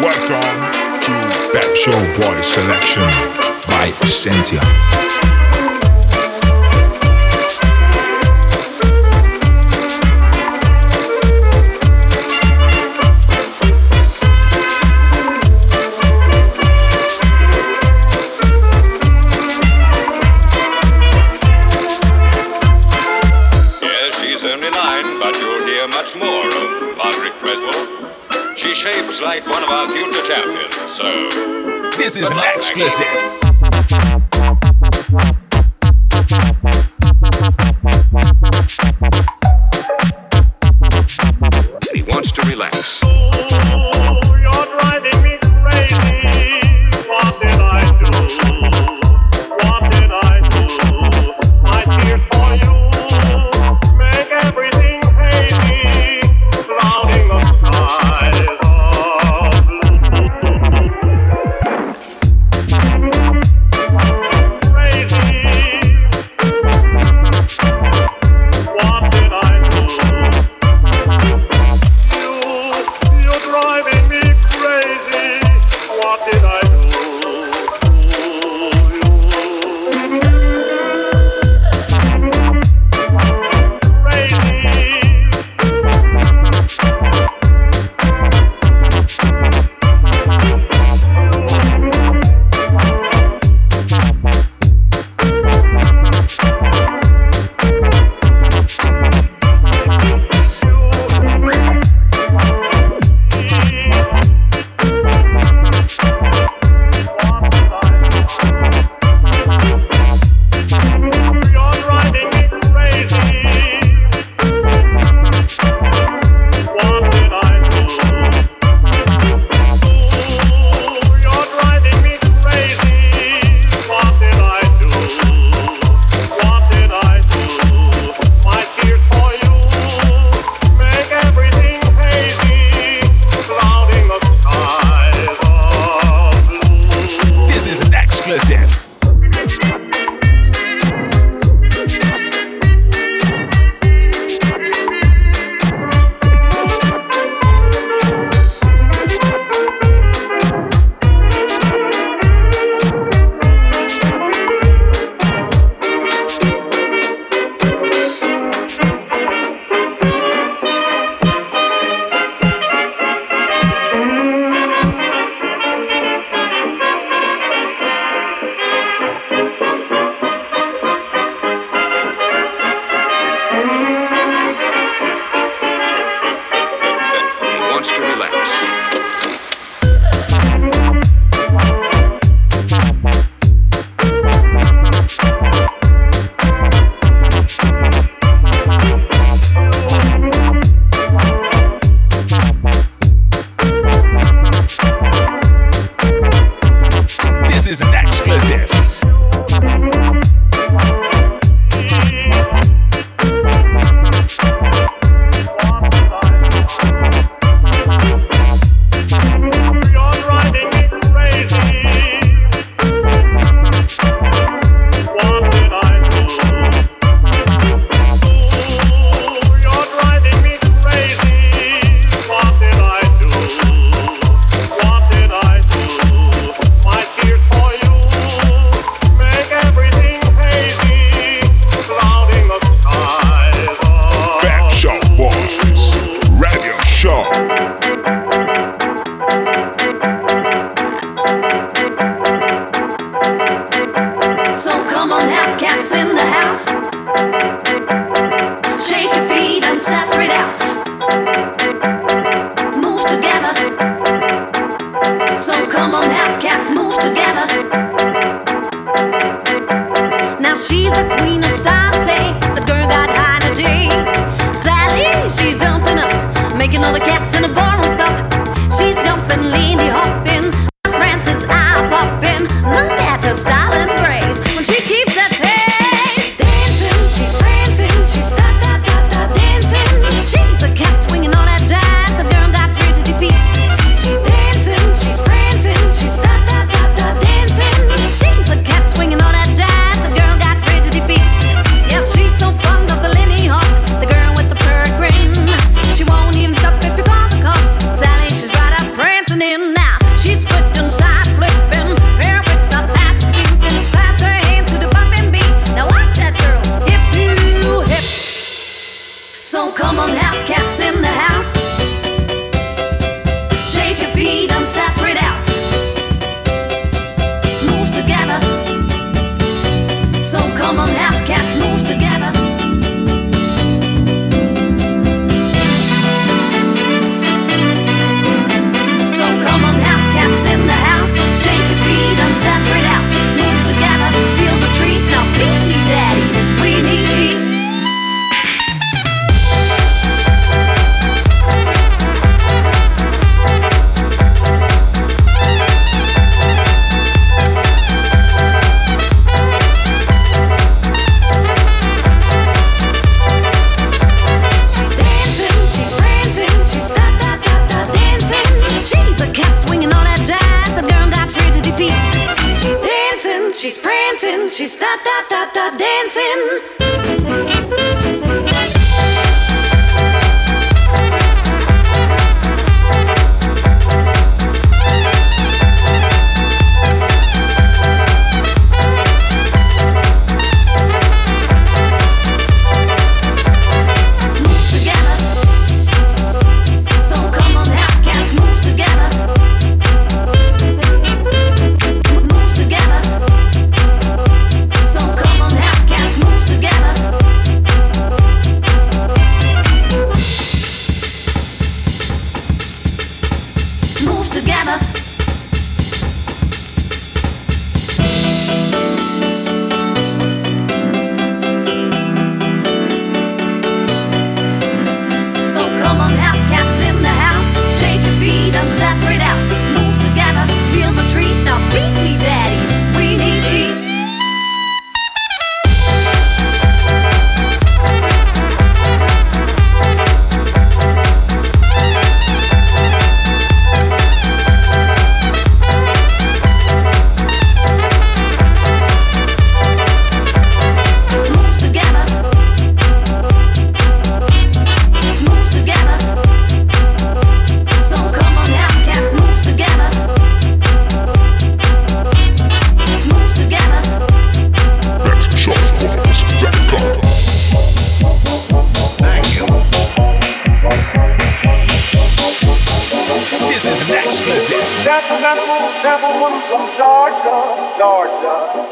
Welcome to Pep Show Boy Selection by Cynthia.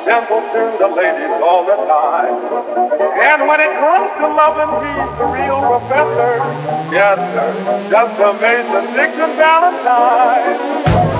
Simple to the ladies all the time. And when it comes to loving, he's the real professor. Yes, sir, just amazing Dixon Valentine.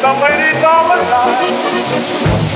Somewhere in the night.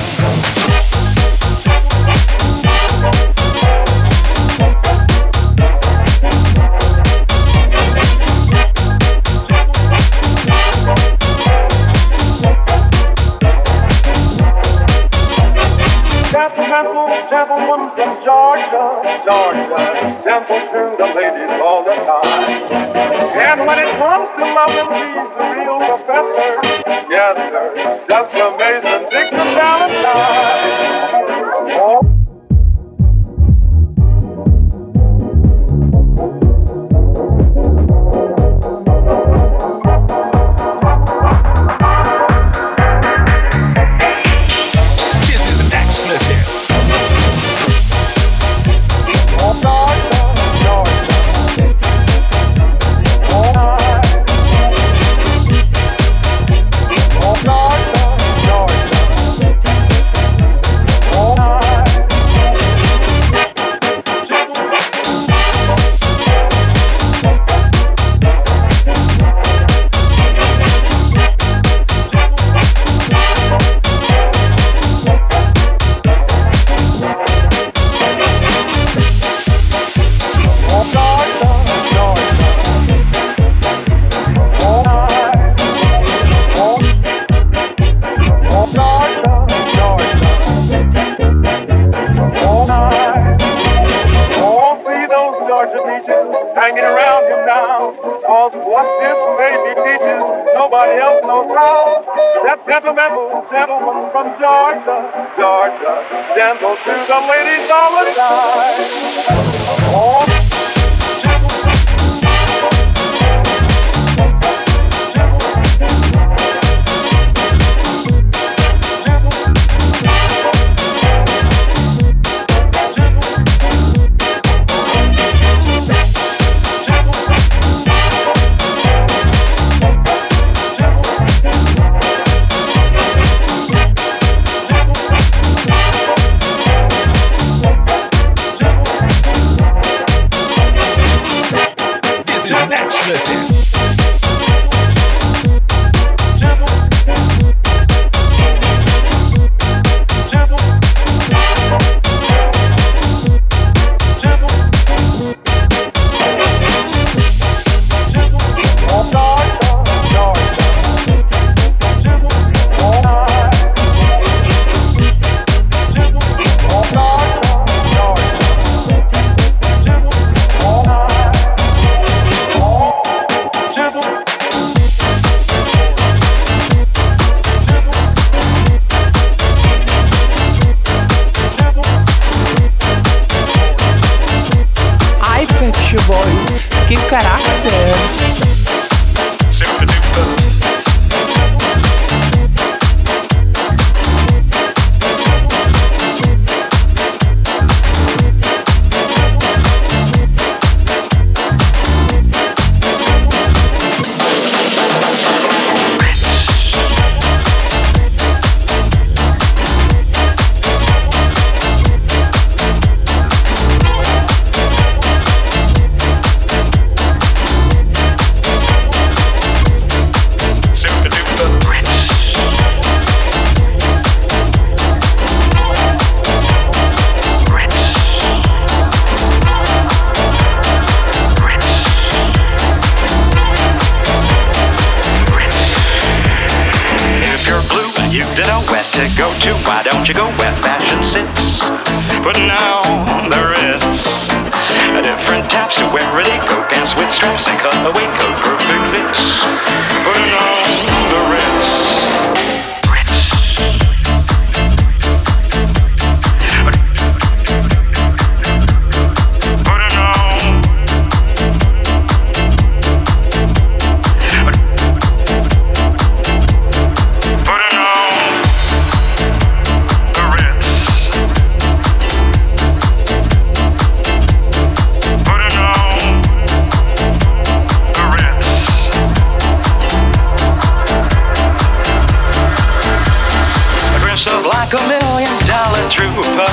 trooper,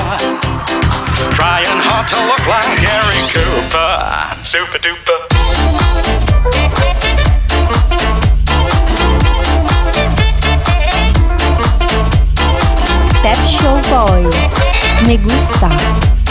trying hard to look like Gary Cooper. Super duper. Pep Show Boys. Me gusta.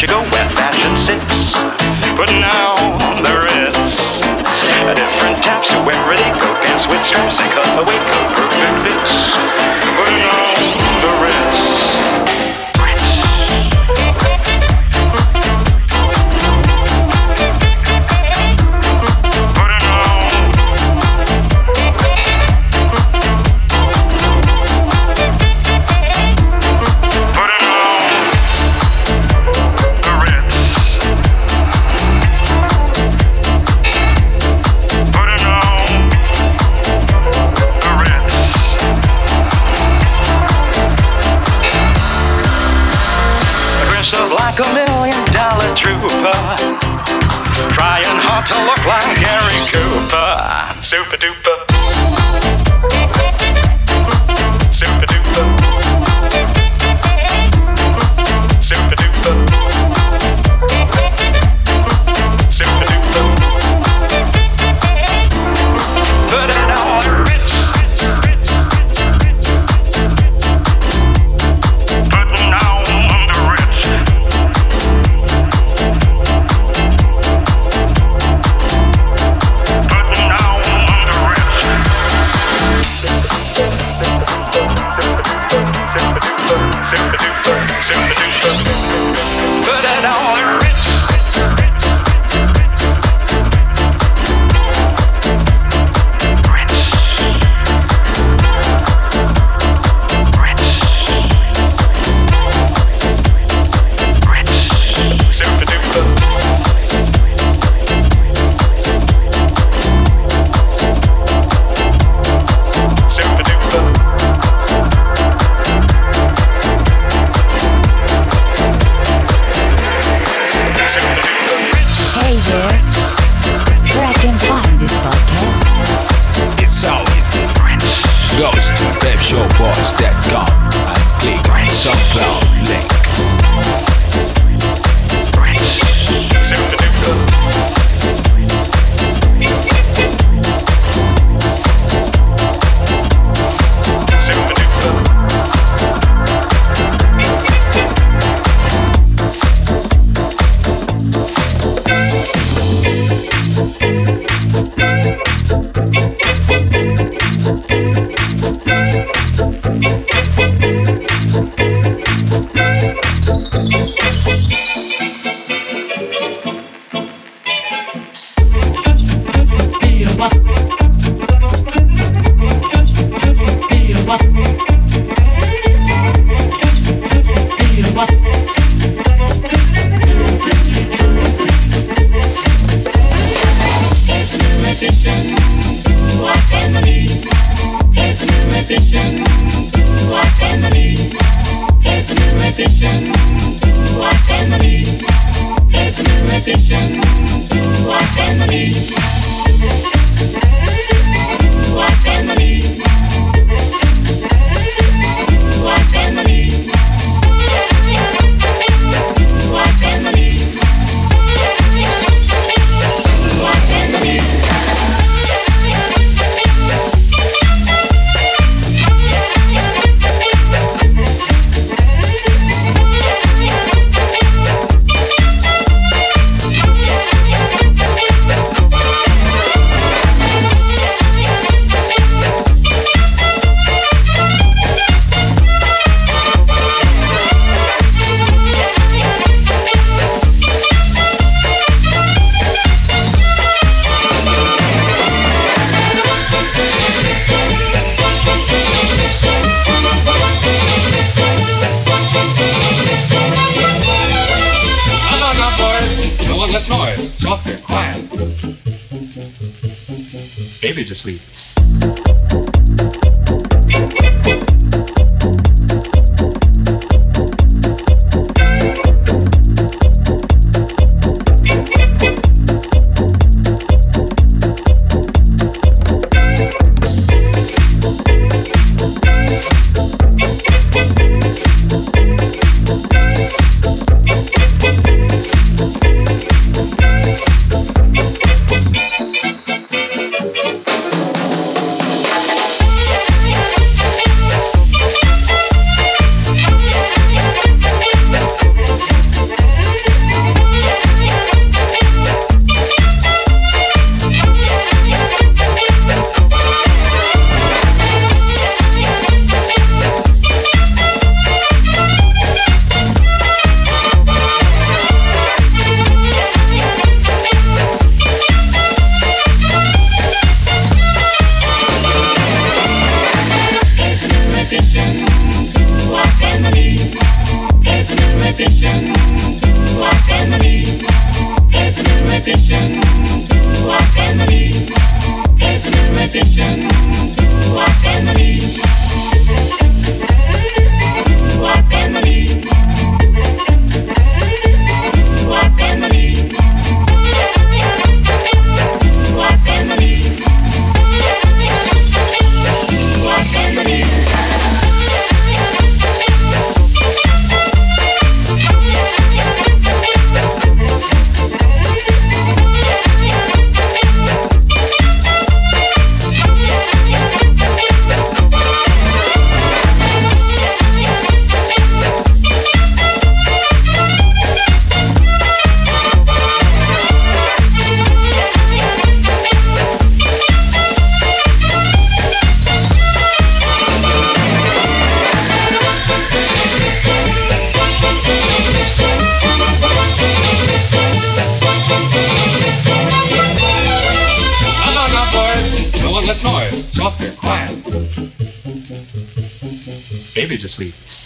Chicago where fashion sits. But now there is a different taps who wear pretty go? pants with straps and cut away coat perfect fits. to look like Gary Cooper. Super duper. Baby's asleep. Hey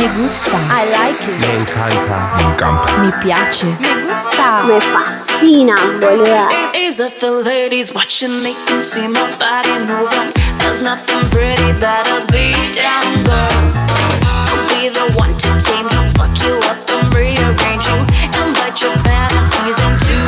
Me gusta. I like it. Me encanta. Me encanta. Mi piace. Me gusta. Me fascina, boluda. Is if the ladies watching me can see my body moving. There's nothing pretty that'll be down, girl. I'll be the one to tame you, fuck you up and rearrange you, invite your fantasies into.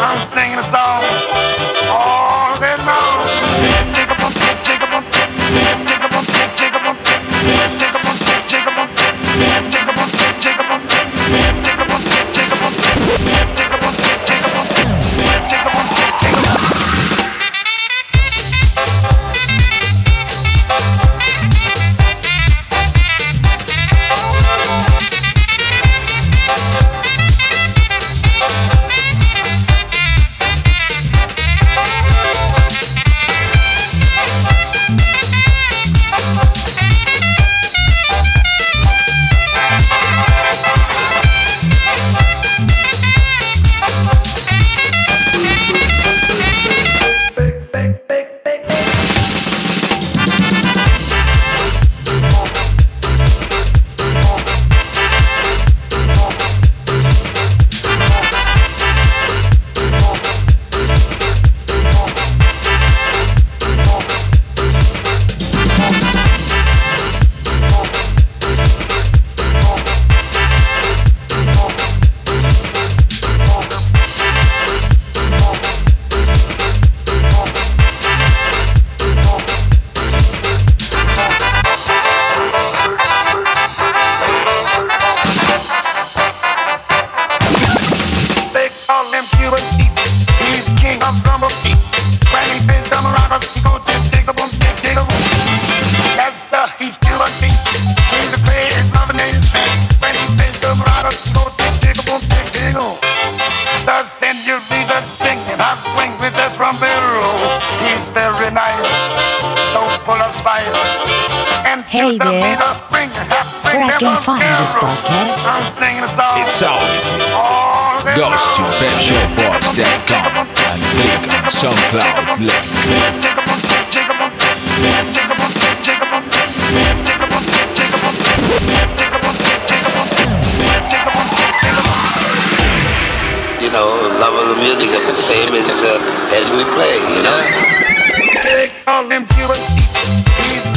I'm singing a song. There. Where I can find this podcast? It's always goes to pepshowboys.com and click on SoundCloud link. You know, love of the music is the same as uh, as we play. You know. Call him purity. He's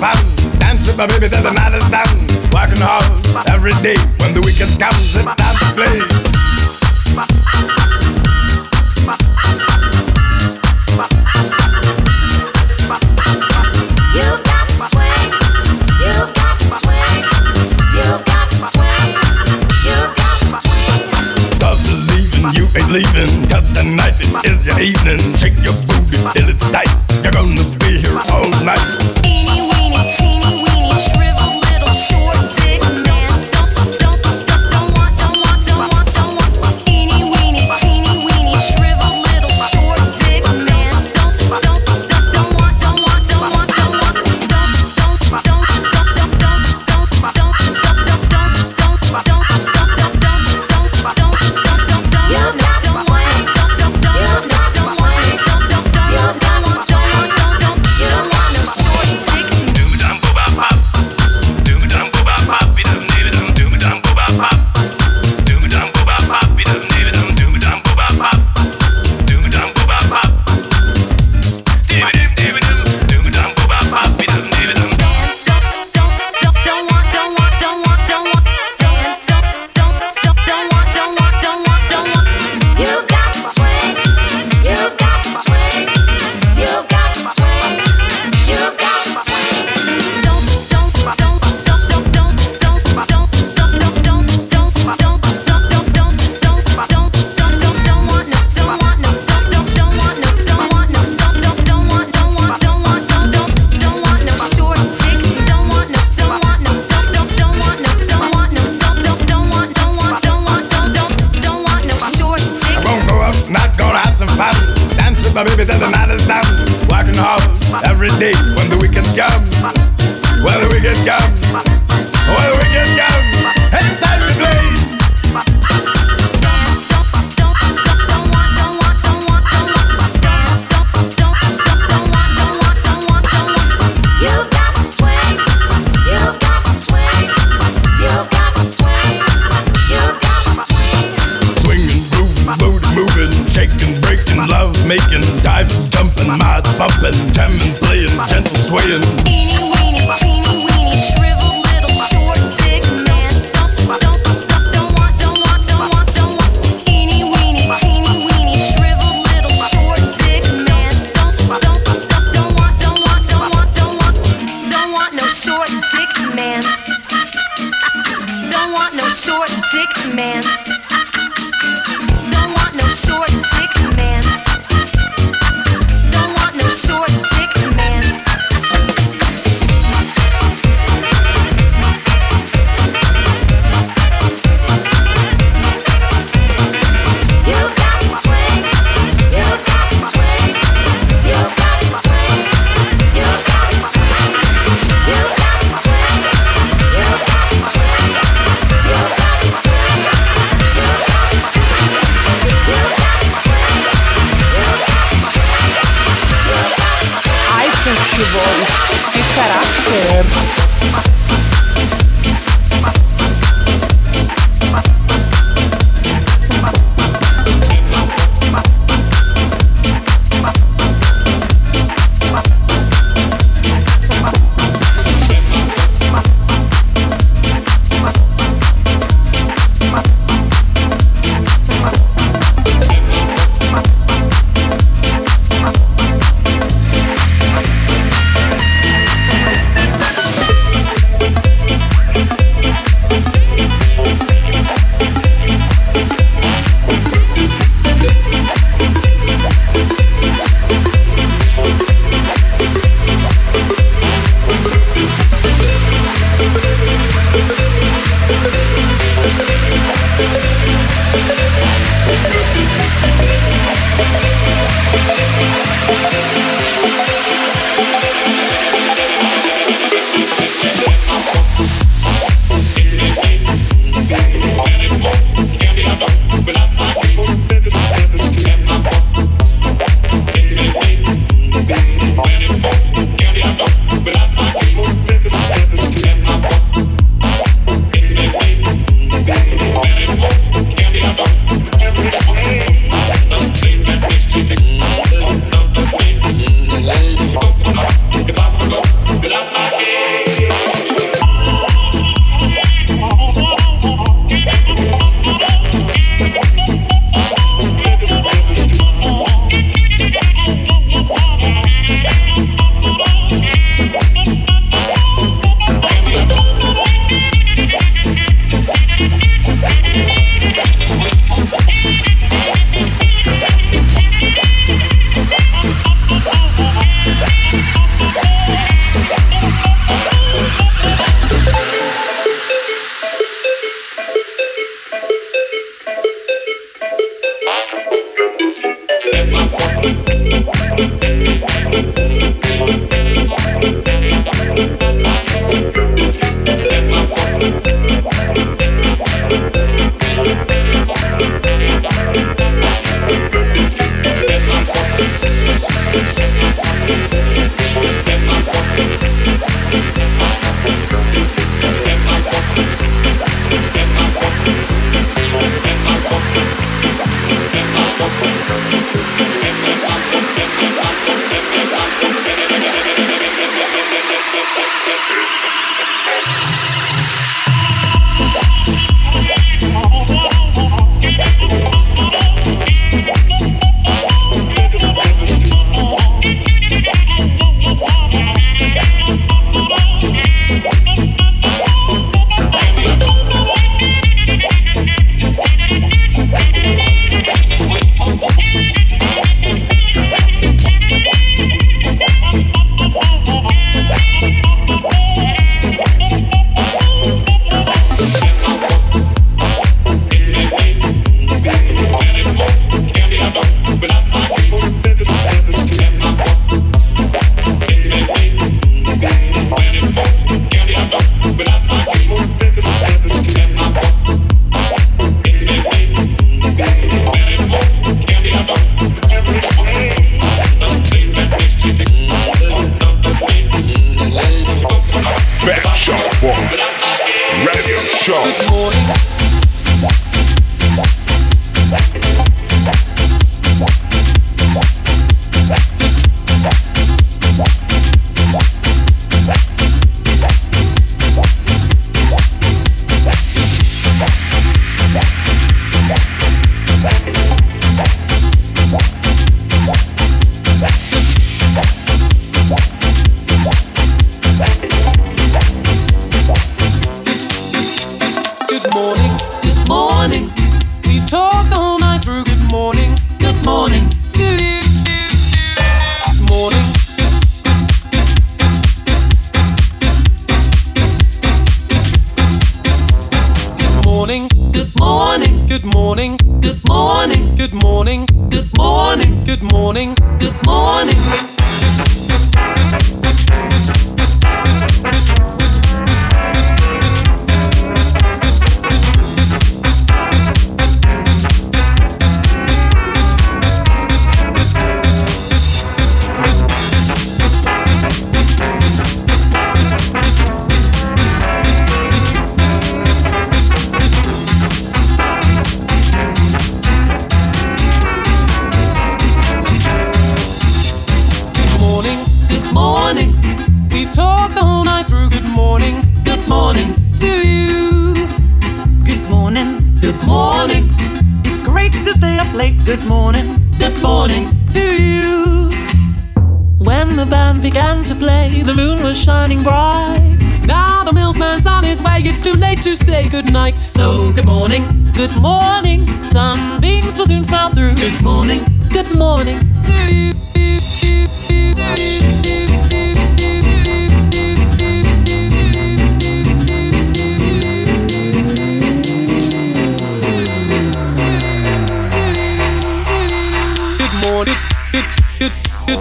my baby till the night is done. Working hard every day. When the weekend comes, it's time to play. Stop believing you ain't leaving Cause tonight is your evening. Shake your booty till it's tight my baby doesn't understand. Working hard every day when the weekend comes. When the weekend comes. When the weekend comes. swaying.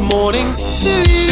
Morning. To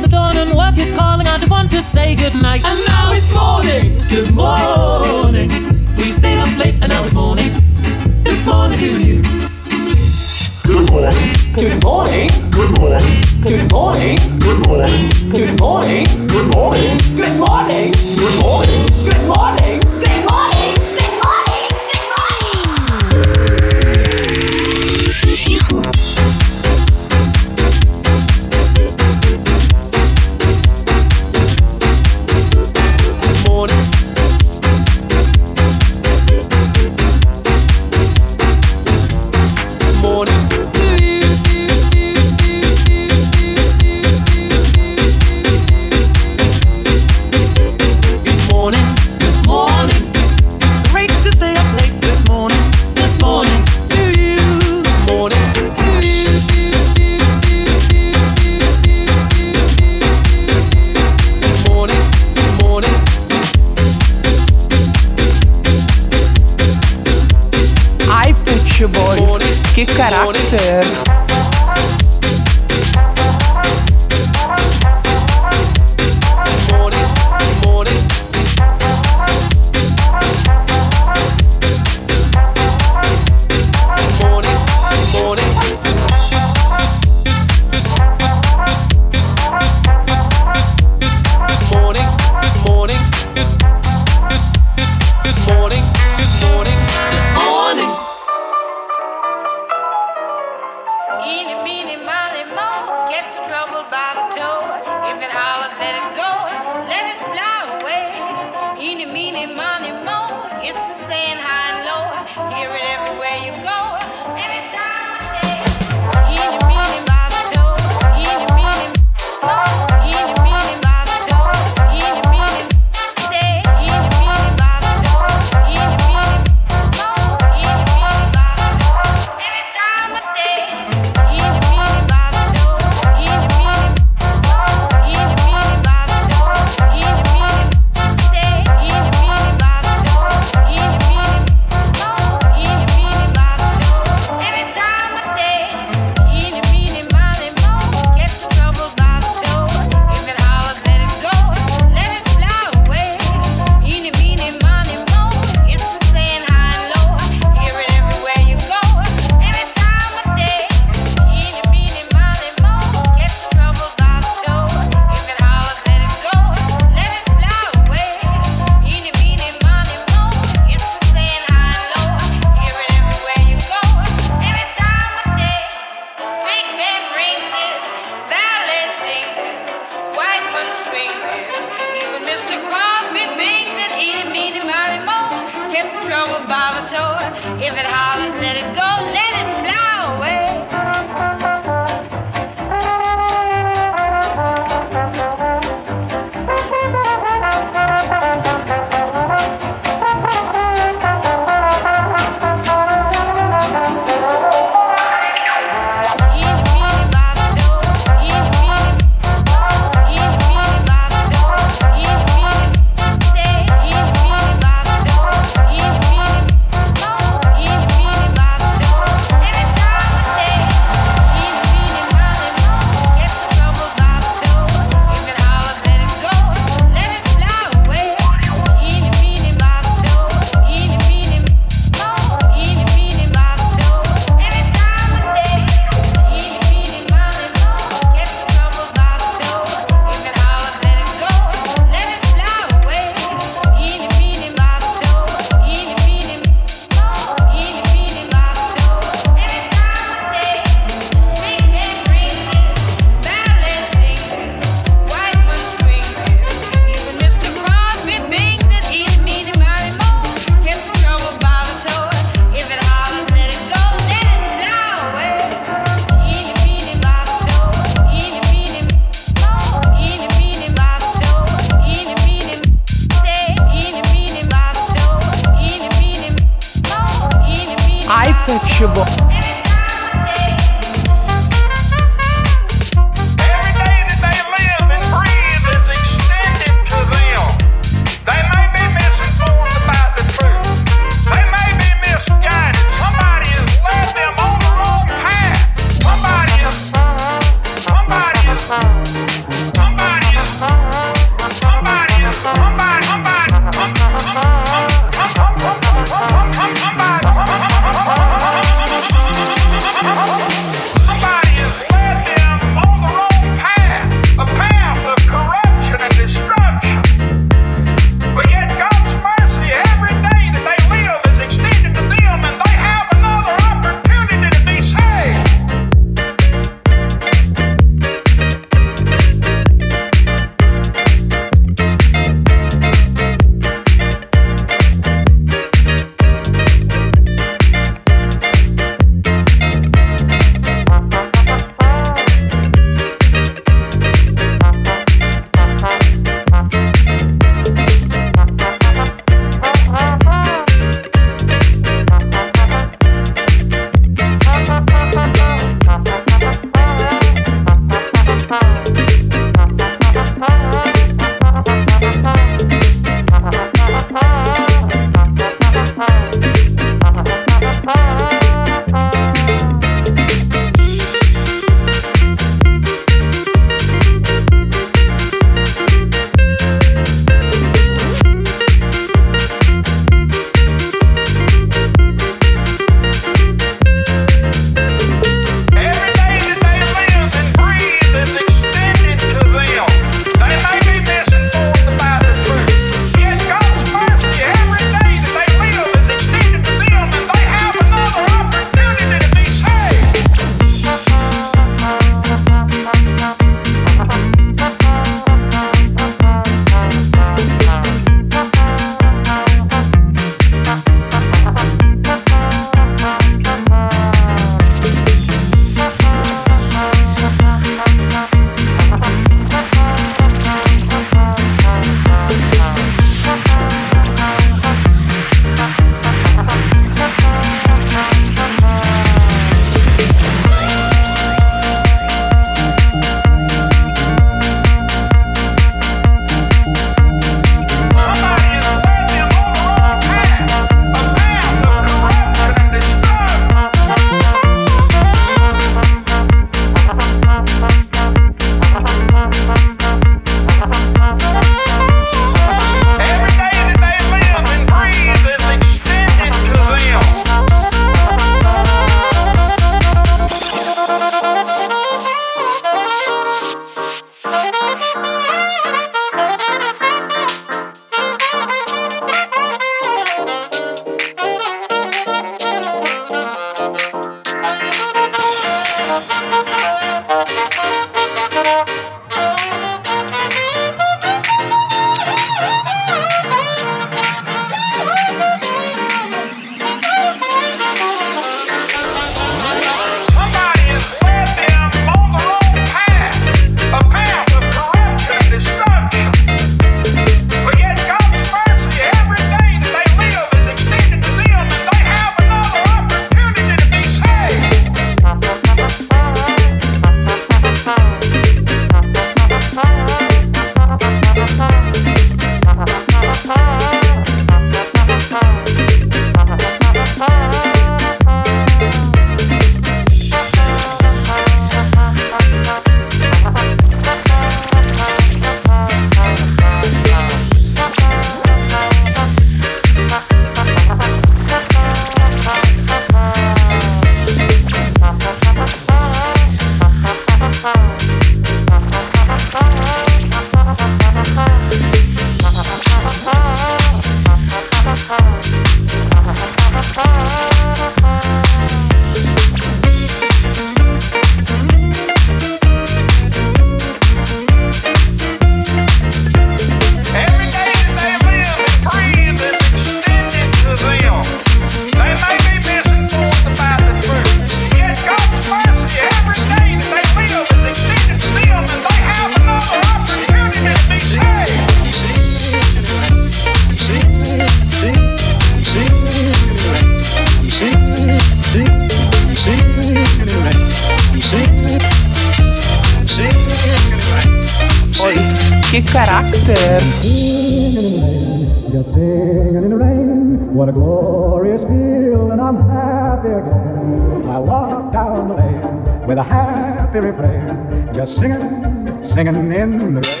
what a glorious feel, and I'm happy again. I walk down the lane with a happy refrain, just singing, singing in the rain.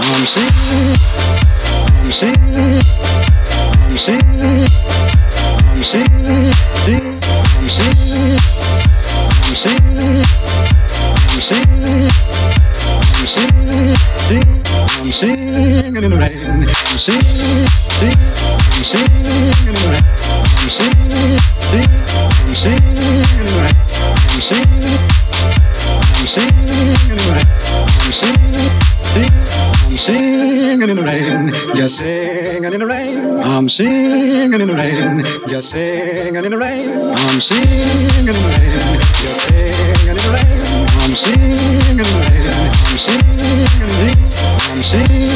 I'm singing, I'm singing, I'm singing, I'm singing, I'm singing, I'm singing, I'm singing. I'm singing, I'm singing singing, I'm singing in the rain. I'm singing, singing in the rain. I'm singing, I'm singing in the rain. I'm singing, sing, I'm singing in the rain. Just singing in the rain. I'm singing in the rain. Just singing in the rain. I'm singing in the rain. Just singing in the rain. I'm singing in the rain. I'm singing in the rain. I'm singing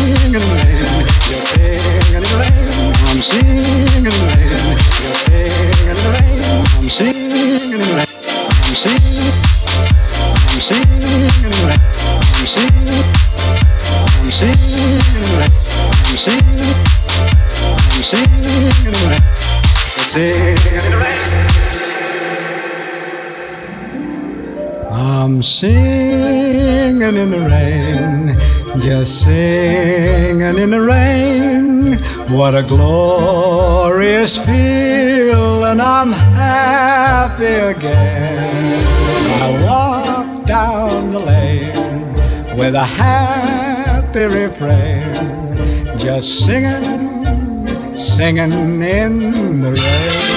singing in the rain, just singing in the rain. What a glorious feel, and I'm happy again. I walk down the lane with a happy refrain, just singing, singing in the rain.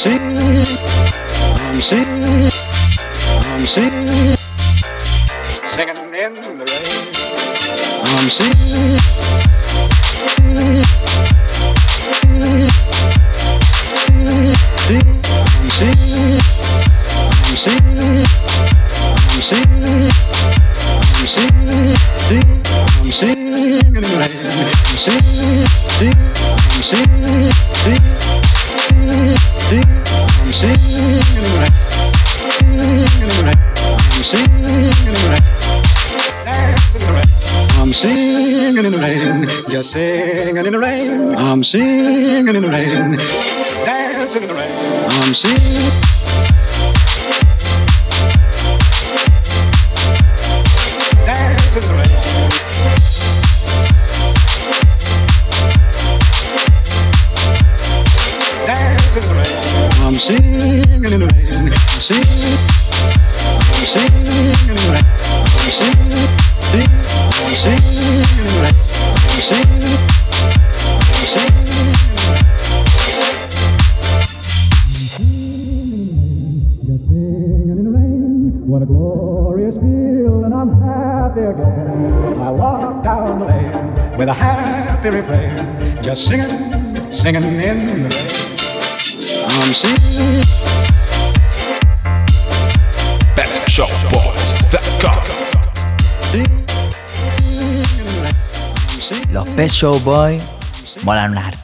Singing, I'm singing, I'm singing, singing in the rain. I'm singing, singing in the rain. Dancing in the rain. I'm singing. Just singing, singing in the rain. I'm singing. BetShowBoys.com Los Pet Show Boy molan harta.